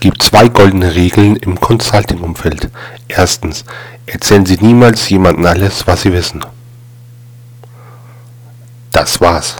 Es gibt zwei goldene Regeln im Consulting-Umfeld. Erstens, erzählen Sie niemals jemandem alles, was Sie wissen. Das war's.